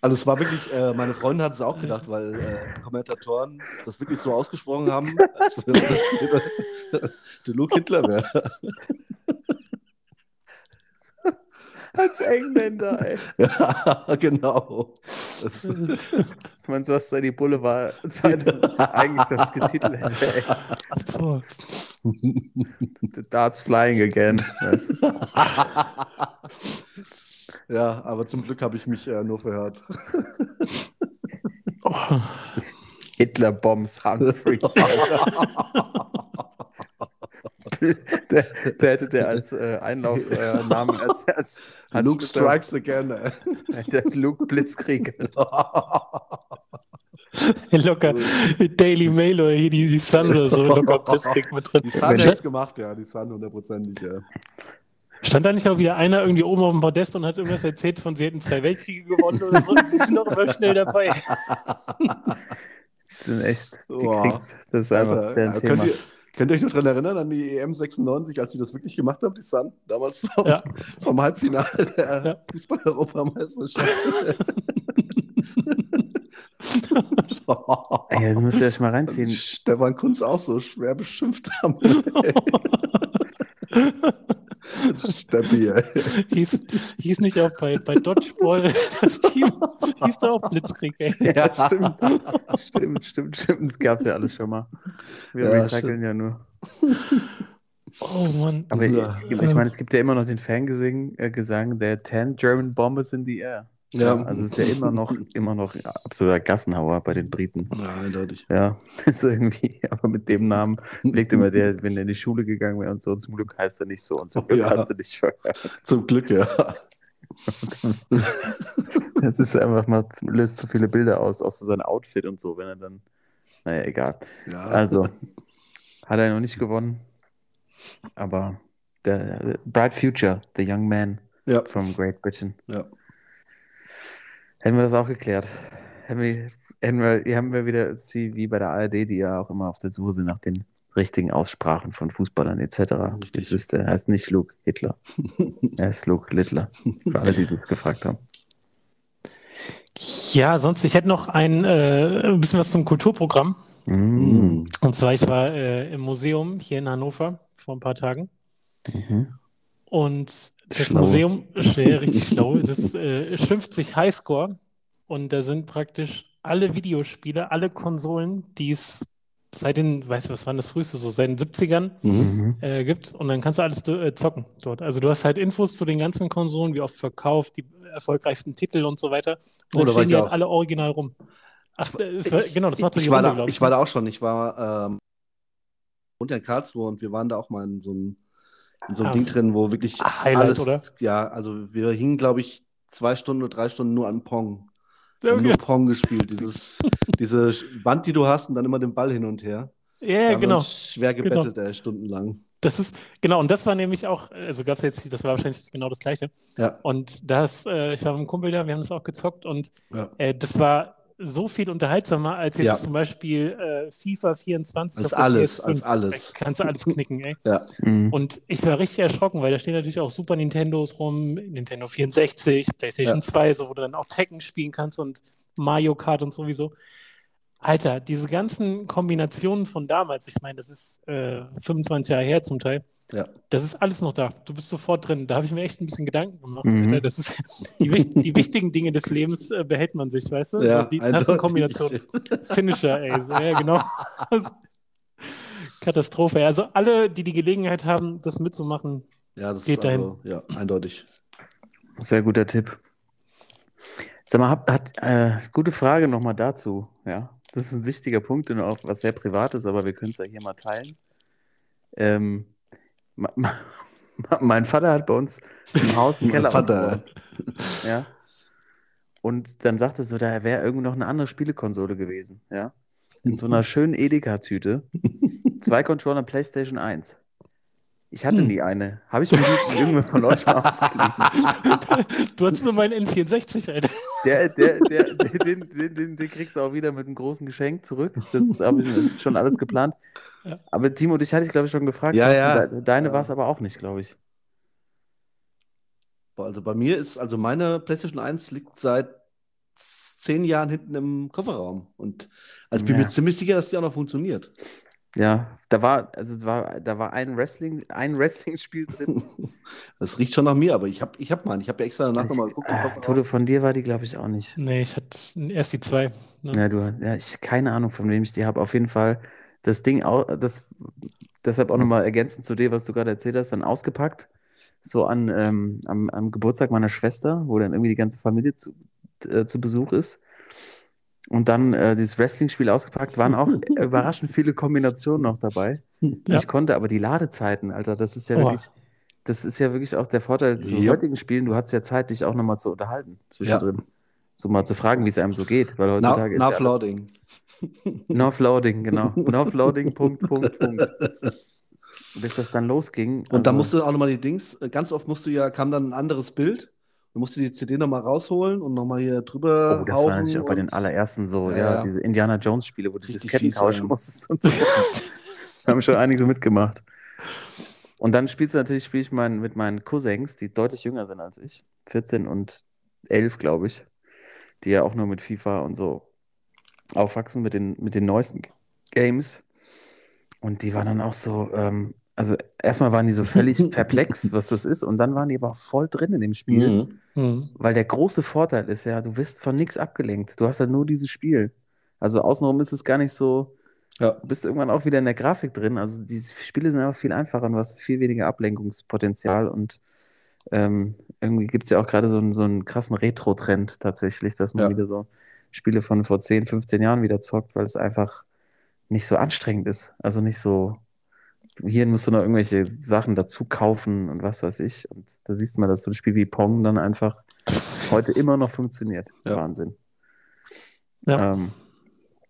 Also es war wirklich, äh, meine Freundin hat es auch gedacht, weil äh, Kommentatoren das wirklich so ausgesprochen haben, als wenn das der Luke Hitler wäre. Als Engländer, ey. Ja, genau. Das, Ich meine, so hast du die Boulevard-Zeitung eigentlich das getitelt hätte, ey. boah. The Darts flying again. Du? ja, aber zum Glück habe ich mich äh, nur verhört. Oh. Hitler bombs Humphreys. der, der hätte der als äh, Einlaufnamen äh, Namen als, als, als Luke strikes again. Der Luke Blitzkrieg. Locker Daily Mail oder hier die, die Sun oder so, locker Blitzkrieg mit drin. Die Sun hätte gemacht, ja, die Sun hundertprozentig. Ja. Stand da nicht auch wieder einer irgendwie oben auf dem Podest und hat irgendwas erzählt von, sie hätten zwei Weltkriege gewonnen oder so? Sie sind doch immer schnell dabei. Das sind echt, die. Kriegs, das ist einfach Alter, ja, Thema. könnt, ihr, könnt ihr euch noch daran erinnern, an die EM 96, als sie das wirklich gemacht haben, die Sun? Damals vom, Ja. vom Halbfinale der Ja. Fußball-Europameisterschaft. Ey, das müsst ihr euch mal reinziehen. Stefan Kunz auch so schwer beschimpft haben. Ey. hieß, hieß nicht auch bei, bei Dodgeball das Team, hieß da auch Blitzkrieg, ey. Ja, stimmt. stimmt, stimmt, stimmt. Das gab es ja alles schon mal. Wir Ja, recyceln ja nur. Oh Mann. Aber Ja. gibt, ich meine, es gibt ja immer noch den Fangesang, äh, Gesang der 10 German Bombers in the air. Ja. Also es ist ja immer noch, immer noch absoluter Gassenhauer bei den Briten. Ja, eindeutig. Ja, ist irgendwie, aber mit dem Namen legt immer der, wenn er in die Schule gegangen wäre und so, zum Glück heißt er nicht so und zum Oh, Glück ja. hast du dich verhört. Zum Glück, ja. Das ist einfach mal, löst zu viele Bilder aus, auch so sein Outfit und so, wenn er dann, naja, egal. ja. Also, hat er noch nicht gewonnen, aber der Bright Future, the young man ja. from Great Britain. ja. Hätten wir das auch geklärt. Hätten wir, hätten wir, hier haben wir wieder, es ist wie, wie bei der ARD, die ja auch immer auf der Suche sind nach den richtigen Aussprachen von Fußballern etc. Richtig. Jetzt wisst ihr, er heißt nicht Luke Hitler. er ist Luke Littler. Für alle, die das gefragt haben. Ja, sonst, ich hätte noch ein, äh, bisschen was zum Kulturprogramm. Mm. Und zwar, ich war äh, im Museum hier in Hannover vor ein paar Tagen. Mhm. Und das Schlau. Museum, schwer, richtig schlau, das äh, schimpft sich Highscore. Und da sind praktisch alle Videospiele, alle Konsolen, die es seit den, weißt du, was war das früheste, so seit den 70ern Mhm. Äh, gibt. Und dann kannst du alles äh, zocken dort. Also du hast halt Infos zu den ganzen Konsolen, wie oft verkauft, die erfolgreichsten Titel und so weiter. Und Oh, dann stehen ich die halt alle original rum. Ach, es war, genau, das macht so ich, war Runde, da, glaub ich war da auch schon. Ich war ähm, unter in Karlsruhe und wir waren da auch mal in so einem, in so einem Ah, Ding drin, wo wirklich Highlight, alles, oder? ja, also wir hingen, glaube ich, zwei Stunden oder drei Stunden nur an Pong. Ja, Haben nur. Pong gespielt. Dieses, diese Wand, die du hast und dann immer den Ball hin und her. Ja, wir genau. schwer Genau. gebettelt, ey, stundenlang. Das ist, genau, und das war nämlich auch, also gab es jetzt, das war wahrscheinlich genau das Gleiche. Ja. Und das, äh, ich war mit einem Kumpel da, wir haben das auch gezockt und Ja. äh, das war so viel unterhaltsamer als jetzt Ja. zum Beispiel äh, FIFA 24 Als alles, PS5. als alles. Da kannst du alles knicken, ey. Ja. Mhm. Und ich war richtig erschrocken, weil da stehen natürlich auch Super Nintendos rum, Nintendo 64, PlayStation Ja. 2, so wo du dann auch Tekken spielen kannst und Mario Kart und sowieso. Alter, diese ganzen Kombinationen von damals, ich meine, das ist äh, 25 Jahre her zum Teil, Ja. das ist alles noch da. Du bist sofort drin. Da habe ich mir echt ein bisschen Gedanken gemacht. Mhm. Alter. Das ist die, die wichtigen Dinge des Lebens äh, behält man sich, weißt du? Ja, so die eindeutig. Tastenkombination. Finisher, ey. So, ja, genau. Katastrophe. Also alle, die die Gelegenheit haben, das mitzumachen, Ja, das Geht ist also, ja, eindeutig. Sehr guter Tipp. Sag mal, hat, hat äh, gute Frage nochmal dazu. Ja, das ist ein wichtiger Punkt und auch was sehr Privates, aber wir können es ja hier mal teilen. Ähm, ma, ma, mein Vater hat bei uns im Haus einen Mein Keller Vater. aufgebaut. Ja. Und dann sagte er so, da wäre irgendwo noch eine andere Spielekonsole gewesen. Ja. In so einer schönen Edeka-Tüte. Zwei Controller PlayStation 1. Ich hatte Hm. nie eine. Habe ich mir die irgendwann von euch mal ausgeliehen. du hast nur meinen N64, Alter. Der, der, der, den, den, den, den kriegst du auch wieder mit einem großen Geschenk zurück. Das habe ich schon alles geplant. Aber Timo, dich hatte ich, glaube ich, schon gefragt. Ja, ja. de- Deine Ja. war es aber auch nicht, glaube ich. Also bei mir ist, also meine PlayStation 1 liegt seit zehn Jahren hinten im Kofferraum. Und also ich bin Ja. mir ziemlich sicher, dass die auch noch funktioniert. Ja, da war, also da war, da war ein Wrestling, ein Wrestling-Spiel drin. Das riecht schon nach mir, aber ich habe ich hab mal. Ich habe ja extra danach nochmal geguckt. äh, Kofferraum. Toto, von dir war die, glaube ich, auch nicht. Nee, ich hatte erst die zwei. Ne? Ja, du, ja, ich keine Ahnung, von wem ich die habe. Auf jeden Fall das Ding, au- das, deshalb auch nochmal ergänzend zu dir, was du gerade erzählt hast, dann ausgepackt. So an, ähm, am, am Geburtstag meiner Schwester, wo dann irgendwie die ganze Familie zu, äh, zu Besuch ist. Und dann äh, dieses Wrestling-Spiel ausgepackt, waren auch überraschend viele Kombinationen noch dabei. Ja. Ich konnte aber die Ladezeiten, Alter, das ist ja Oh. wirklich, das ist ja wirklich auch der Vorteil zu Ja. heutigen Spielen. Du hast ja Zeit, dich auch nochmal zu unterhalten zwischendrin. So mal zu fragen, wie es einem so geht, weil heutzutage ist ja nach Loading. North-Loading, genau. North-Loading, Punkt, Punkt, Punkt. Bis das dann losging. Und also- musst du auch nochmal die Dings, ganz oft musst du ja, kam dann ein anderes Bild. Du musst die CD nochmal rausholen und nochmal hier drüber Oh, das war natürlich auch bei den allerersten so, Ja, ja, diese Indiana Jones Spiele, wo du Disketten tauschen musstest und so. Wir haben schon einige mitgemacht. Und dann spielst du natürlich, spiele ich mein, mit meinen Cousins, die deutlich jünger sind als ich, 14 und 11, glaube ich, die ja auch nur mit FIFA und so aufwachsen, mit den, mit den neuesten Games. Und die waren dann auch so, ähm, also erstmal waren die so völlig perplex, was das ist, und dann waren die aber voll drin in dem Spiel. Mhm. Mhm. Weil der große Vorteil ist ja, du wirst von nichts abgelenkt. Du hast ja nur dieses Spiel. Also außenrum ist es gar nicht so, Ja. du bist irgendwann auch wieder in der Grafik drin. Also die Spiele sind einfach viel einfacher und du hast viel weniger Ablenkungspotenzial und ähm, irgendwie gibt es ja auch gerade so einen, so einen krassen Retro-Trend tatsächlich, dass man Ja. wieder so Spiele von vor 10, 15 Jahren wieder zockt, weil es einfach nicht so anstrengend ist. Also nicht so, hier musst du noch irgendwelche Sachen dazu kaufen und was weiß ich. Und da siehst du mal, dass so ein Spiel wie Pong dann einfach heute immer noch funktioniert. Ja. Wahnsinn. Ja. Ähm,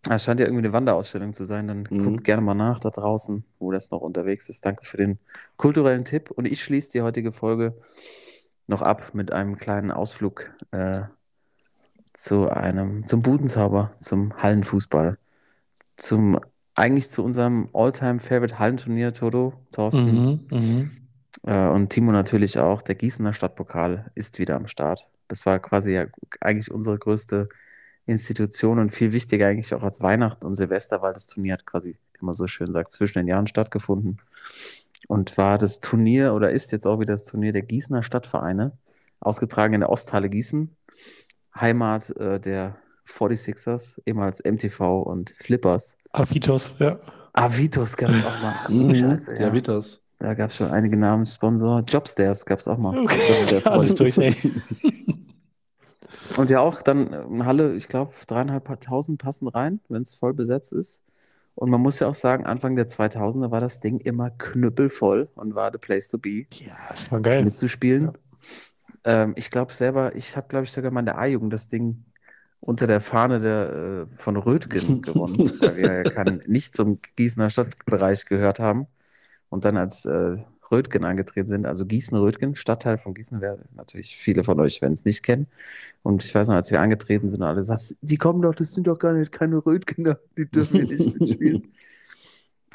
es scheint ja irgendwie eine Wanderausstellung zu sein. Dann Mhm. guckt gerne mal nach da draußen, wo das noch unterwegs ist. Danke für den kulturellen Tipp. Und ich schließe die heutige Folge noch ab mit einem kleinen Ausflug äh, zu einem, zum Budenzauber, zum Hallenfußball. Zum, eigentlich zu unserem All-Time-Favorite Hallenturnier, Toto, Thorsten. Mhm. Mhm. Äh, und Timo natürlich auch. Der Gießener Stadtpokal ist wieder am Start. Das war quasi ja eigentlich unsere größte Institution und viel wichtiger eigentlich auch als Weihnachten und Silvester, weil das Turnier hat quasi, wie man so schön sagt, zwischen den Jahren stattgefunden. Und war das Turnier oder ist jetzt auch wieder das Turnier der Gießener Stadtvereine, ausgetragen in der Osthalle Gießen, Heimat äh, der 46ers, ehemals MTV und Flippers. Avitos, ja. Avitos gab es auch mal. Mhm. Scheiße, Ja, Vitas. da gab es schon einige Namenssponsor. Jobstairs gab es auch mal. Okay, alles durch, ey. Und ja auch dann ähm, Halle, ich glaube, dreieinhalbtausend passen rein, wenn es voll besetzt ist. Und man muss ja auch sagen, Anfang der 2000er war das Ding immer knüppelvoll und war the place to be, Ja, das war geil. mitzuspielen. Ähm, ich glaube selber, ich habe, glaube ich, sogar mal in der A-Jugend das Ding unter der Fahne der, äh, von Rötgen gewonnen, weil wir ja kein, nicht zum Gießener Stadtbereich gehört haben. Und dann als äh, Rötgen angetreten sind, also Gießen-Rötgen, Stadtteil von Gießen, wer natürlich viele von euch werden es nicht kennen. Und ich weiß noch, als wir angetreten sind, alle sagten, die kommen doch, das sind doch gar nicht keine Rötgener, die dürfen hier nicht mitspielen.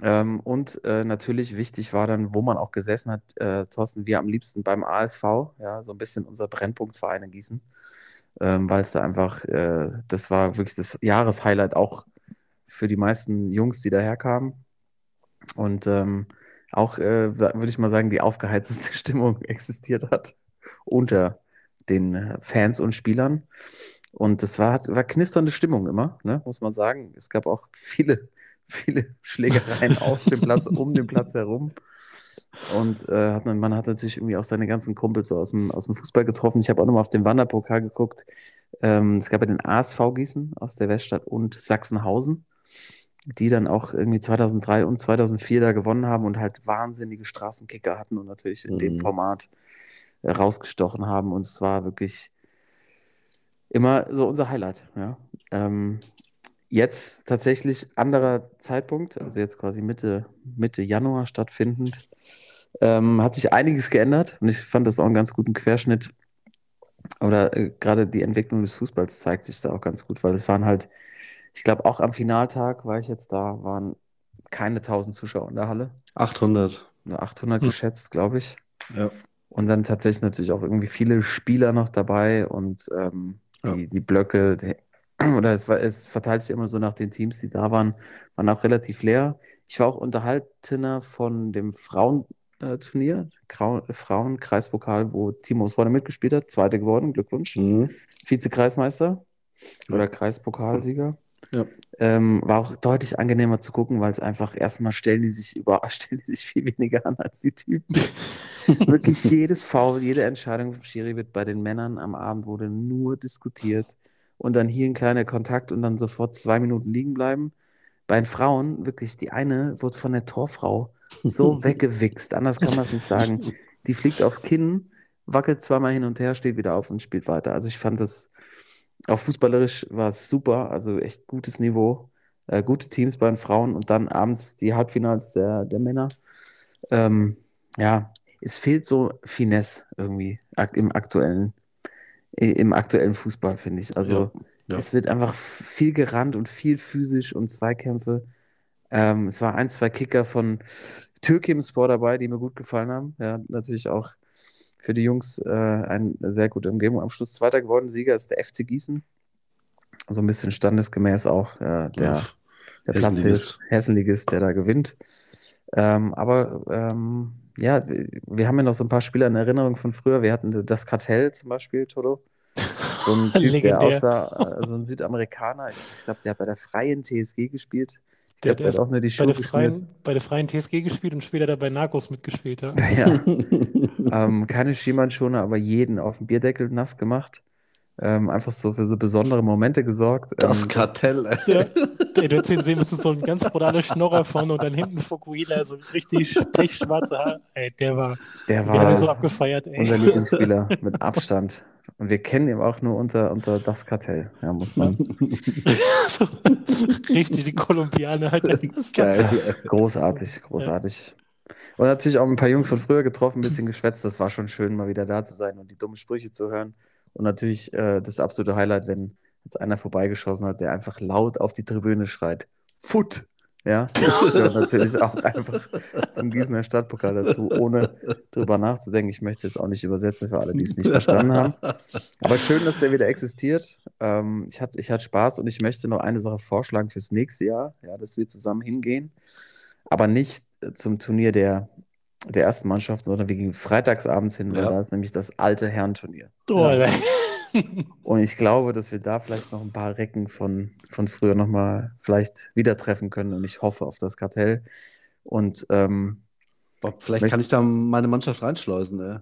Ähm, und äh, natürlich wichtig war dann, wo man auch gesessen hat, äh, Thorsten, wir am liebsten beim ASV, ja, so ein bisschen unser Brennpunktverein in Gießen, ähm, weil es da einfach, äh, das war wirklich das Jahreshighlight auch für die meisten Jungs, die daherkamen. Und ähm, auch, äh, würde ich mal sagen, die aufgeheizteste Stimmung existiert hat unter den Fans und Spielern. Und das war, war knisternde Stimmung immer, ne, muss man sagen. Es gab auch viele, viele Schlägereien auf dem Platz, um den Platz herum. Und äh, hat man, man hat natürlich irgendwie auch seine ganzen Kumpels so aus dem, aus dem Fußball getroffen. Ich habe auch nochmal auf den Wanderpokal geguckt. Ähm, es gab ja den ASV Gießen aus der Weststadt und Sachsenhausen, die dann auch irgendwie 2003 und 2004 da gewonnen haben und halt wahnsinnige Straßenkicker hatten und natürlich in dem Mhm. Format äh, rausgestochen haben. Und es war wirklich immer so unser Highlight. Ja. Ähm, jetzt tatsächlich anderer Zeitpunkt, also jetzt quasi Mitte, Mitte Januar stattfindend, ähm, hat sich einiges geändert und ich fand das auch einen ganz guten Querschnitt. Oder äh, gerade die Entwicklung des Fußballs zeigt sich da auch ganz gut, weil es waren halt, ich glaube, auch am Finaltag war ich jetzt da, waren keine 1000 Zuschauer in der Halle, 800. nur 800 Hm. geschätzt, glaube ich. Ja. Und dann tatsächlich natürlich auch irgendwie viele Spieler noch dabei und ähm, Ja. die, die Blöcke, die, oder es war, es verteilt sich immer so nach den Teams, die da waren, waren auch relativ leer. Ich war auch Unterhaltener von dem Frauenturnier, Frauenkreispokal, wo Timo vorne mitgespielt hat, Zweite geworden, Glückwunsch. Mhm. Vize-Kreismeister oder Kreispokalsieger. Ja. Ähm, war auch deutlich angenehmer zu gucken, weil es einfach erstmal stellen die sich über, stellen die sich viel weniger an als die Typen. Wirklich jedes Foul, jede Entscheidung vom Schiri wird bei den Männern am Abend wurde nur diskutiert und dann hier ein kleiner Kontakt und dann sofort zwei Minuten liegen bleiben. bei den Frauen, wirklich, die eine wurde von der Torfrau so weggewichst, anders kann man es nicht sagen. Die fliegt auf Kinn, wackelt zweimal hin und her, steht wieder auf und spielt weiter. Also ich fand das, auch fußballerisch war es super, also echt gutes Niveau, äh, gute Teams bei den Frauen und dann abends die Halbfinals der, der Männer. Ähm, ja, es fehlt so Finesse irgendwie im aktuellen, im aktuellen Fußball, finde ich. Also ja. es wird einfach viel gerannt und viel physisch und Zweikämpfe. Ähm, es war ein, zwei Kicker von Türkimspor dabei, die mir gut gefallen haben. Ja, natürlich auch für die Jungs äh, eine sehr gute Umgebung. Am Schluss Zweiter geworden, Sieger ist der FC Gießen. So ein bisschen standesgemäß auch äh, der, Ja, der Hessenligist. Platzhirsch, Hessenligist, der da gewinnt. Ähm, aber ähm, ja, wir haben ja noch so ein paar Spieler in Erinnerung von früher. Wir hatten das Kartell zum Beispiel, Toto. So ein Typ, der aussah, äh, so ein Südamerikaner. Ich glaube, der hat bei der Freien TSG gespielt. Der der hat auch nur die bei Schuhe der, geschnürt. freien, bei der freien TSG gespielt und später da bei Narcos mitgespielt. Ja. Ja, ähm, keine Schiemannschoner, aber jeden auf dem Bierdeckel nass gemacht. Ähm, einfach so für so besondere Momente gesorgt. Das Ähm, Kartell, ey. Ja, ey, du hättest ihn sehen müssen, so ein ganz brutaler Schnorrer vorne und dann hinten Fukuhila, so richtig pechschwarze Haare. Ey, der war, der wir haben ihn so war abgefeiert, ey. unser Lieblingsspieler mit Abstand. Und wir kennen ihn auch nur unter, unter das Kartell. Ja, muss man. so, richtig, die Kolumbianer halt. Das Geil. Das großartig, großartig. Und natürlich auch ein paar Jungs von früher getroffen, ein bisschen geschwätzt. Das war schon schön, mal wieder da zu sein und die dummen Sprüche zu hören. Und natürlich äh, das absolute Highlight, wenn jetzt einer vorbeigeschossen hat, der einfach laut auf die Tribüne schreit: Foot! Ja, das gehört natürlich auch einfach zum Gießener Stadtpokal dazu, ohne drüber nachzudenken. Ich möchte es jetzt auch nicht übersetzen für alle, die es nicht verstanden haben. Aber schön, dass der wieder existiert. Ähm, ich hatte ich hatte Spaß und ich möchte noch eine Sache vorschlagen fürs nächste Jahr, ja, dass wir zusammen hingehen. Aber nicht zum Turnier der, der ersten Mannschaft, sondern wir gehen freitagsabends hin, weil Ja. da ist nämlich das alte Herrenturnier. Oh, Ja. Und ich glaube, dass wir da vielleicht noch ein paar Recken von, von früher nochmal vielleicht wieder treffen können. Und ich hoffe auf das Kartell. Und ähm, Boah, vielleicht kann ich da meine Mannschaft reinschleusen, ey.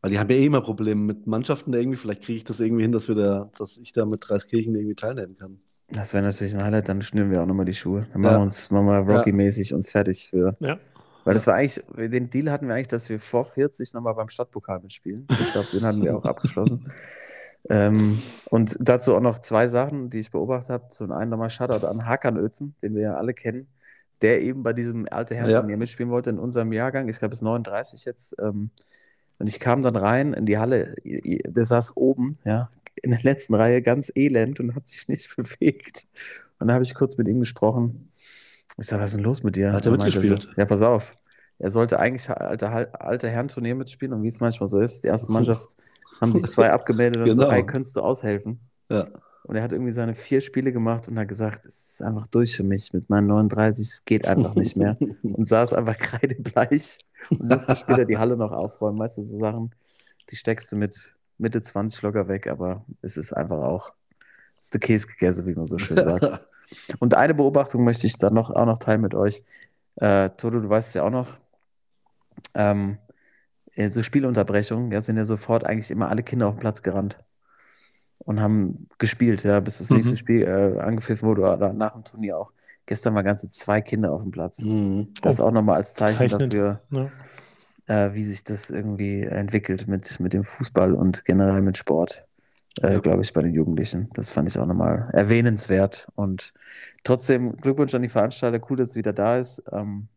Weil die haben ja eh immer Probleme mit Mannschaften da irgendwie. Vielleicht kriege ich das irgendwie hin, dass wir da, dass ich da mit Dreiskirchen irgendwie teilnehmen kann. das wäre natürlich ein Highlight, dann schnüren wir auch nochmal die Schuhe. Dann machen Ja. wir uns machen wir Rocky-mäßig uns fertig für. ja. Weil das war eigentlich, den Deal hatten wir eigentlich, dass wir vor 40 nochmal beim Stadtpokal mitspielen. Ich glaube, den hatten wir auch abgeschlossen. Ähm, und dazu auch noch zwei Sachen, die ich beobachtet habe. Zum einen nochmal Shoutout an Hakan Özen, den wir ja alle kennen, der eben bei diesem alte Herren-Turnier mitspielen wollte in unserem Jahrgang. Ich glaube, es ist 39 jetzt. Ähm, und ich kam dann rein in die Halle, der saß oben, ja, in der letzten Reihe ganz elend und hat sich nicht bewegt. Und da habe ich kurz mit ihm gesprochen. Ich sage, was ist denn los mit dir? Hat er mitgespielt? Ja, pass auf. Er sollte eigentlich alte, alte Herren-Turnier mitspielen und wie es manchmal so ist, die erste Mannschaft haben sich zwei abgemeldet und so, Genau. hey, könntest du aushelfen? Ja. Und er hat irgendwie seine vier Spiele gemacht und hat gesagt, es ist einfach durch für mich mit meinen 39, es geht einfach nicht mehr. und saß einfach kreidebleich und musste später die Halle noch aufräumen. Weißt du, so Sachen, die steckst du mit Mitte 20 locker weg, aber es ist einfach auch, es ist der Käse gegessen, wie man so schön sagt. Und eine Beobachtung möchte ich dann noch, auch noch teilen mit euch. Äh, Toto, du weißt es ja auch noch. Ähm, äh, so Spielunterbrechungen, ja, sind ja sofort eigentlich immer alle Kinder auf den Platz gerannt und haben gespielt, ja, bis das Mhm. nächste Spiel äh, angepfiffen wurde oder nach dem Turnier auch. Gestern waren ganze zwei Kinder auf dem Platz. Mhm. Das Oh, auch nochmal als Zeichen bezeichnend. dafür, Ja. äh, wie sich das irgendwie entwickelt mit, mit dem Fußball und generell mit Sport, äh, Ja. glaube ich, bei den Jugendlichen. Das fand ich auch nochmal erwähnenswert. Und trotzdem Glückwunsch an die Veranstalter, cool, dass es wieder da ist. Ähm,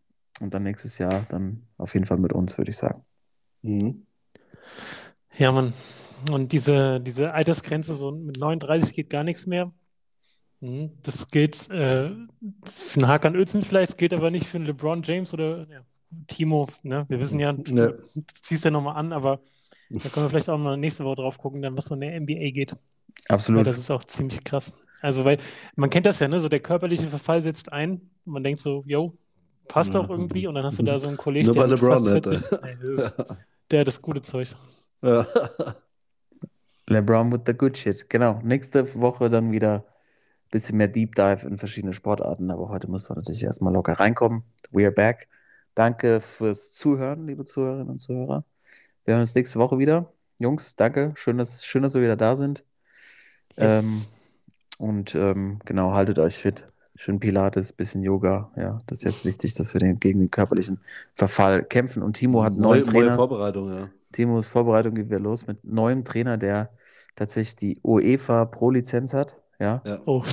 und dann nächstes Jahr dann auf jeden Fall mit uns, würde ich sagen. Mhm. Ja, Mann. Und diese, diese Altersgrenze, so mit 39 geht gar nichts mehr. Mhm. Das gilt äh, für einen Hakan Özün vielleicht, es gilt aber nicht für einen LeBron James oder ja, Timo. Ne? Wir wissen ja, du, du ziehst ja nochmal an, aber da können wir vielleicht auch mal nächste Woche drauf gucken, dann was so in der NBA geht. Weil Absolut. das ist auch ziemlich krass. Also, weil man kennt das ja, ne? So der körperliche Verfall setzt ein und man denkt so, yo, passt doch irgendwie. Und dann hast du da so einen Kollegen, der mit fast nicht, 40, ey, das der hat das gute Zeug. Ja. LeBron with the good shit. Genau. Nächste Woche dann wieder ein bisschen mehr Deep Dive in verschiedene Sportarten. Aber heute müssen wir natürlich erstmal locker reinkommen. We are back. Danke fürs Zuhören, liebe Zuhörerinnen und Zuhörer. Wir hören uns nächste Woche wieder. Jungs, danke. Schön, dass, schön, dass wir wieder da sind. Yes. Ähm, und ähm, genau, haltet euch fit. Schön Pilates, bisschen Yoga. Ja, das ist jetzt wichtig, dass wir den, gegen den körperlichen Verfall kämpfen. Und Timo hat einen neue, neuen Trainer. neue Vorbereitung, ja. Timos Vorbereitung geht wieder los mit neuem Trainer, der tatsächlich die UEFA Pro-Lizenz hat. Ja. ja. Oh,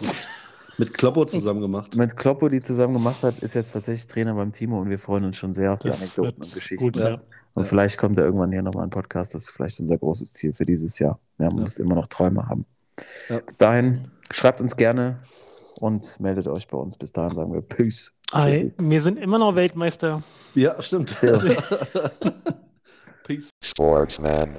Mit Kloppo zusammen gemacht. Mit Kloppo, die zusammen gemacht hat, ist jetzt tatsächlich Trainer beim Timo und wir freuen uns schon sehr auf die das Anekdoten wird und Geschichten. gut, Ja. ja. Und Ja. vielleicht kommt er irgendwann hier nochmal ein Podcast. Das ist vielleicht unser großes Ziel für dieses Jahr. Ja, man Ja. muss immer noch Träume haben. Ja. Bis dahin, schreibt uns gerne und meldet euch bei uns. Bis dahin sagen wir Peace. Ei, wir sind immer noch Weltmeister. Ja, stimmt. Ja. Peace. Sportsman.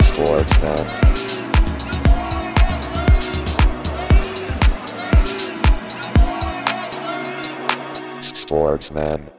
Sportsman. Sportsman.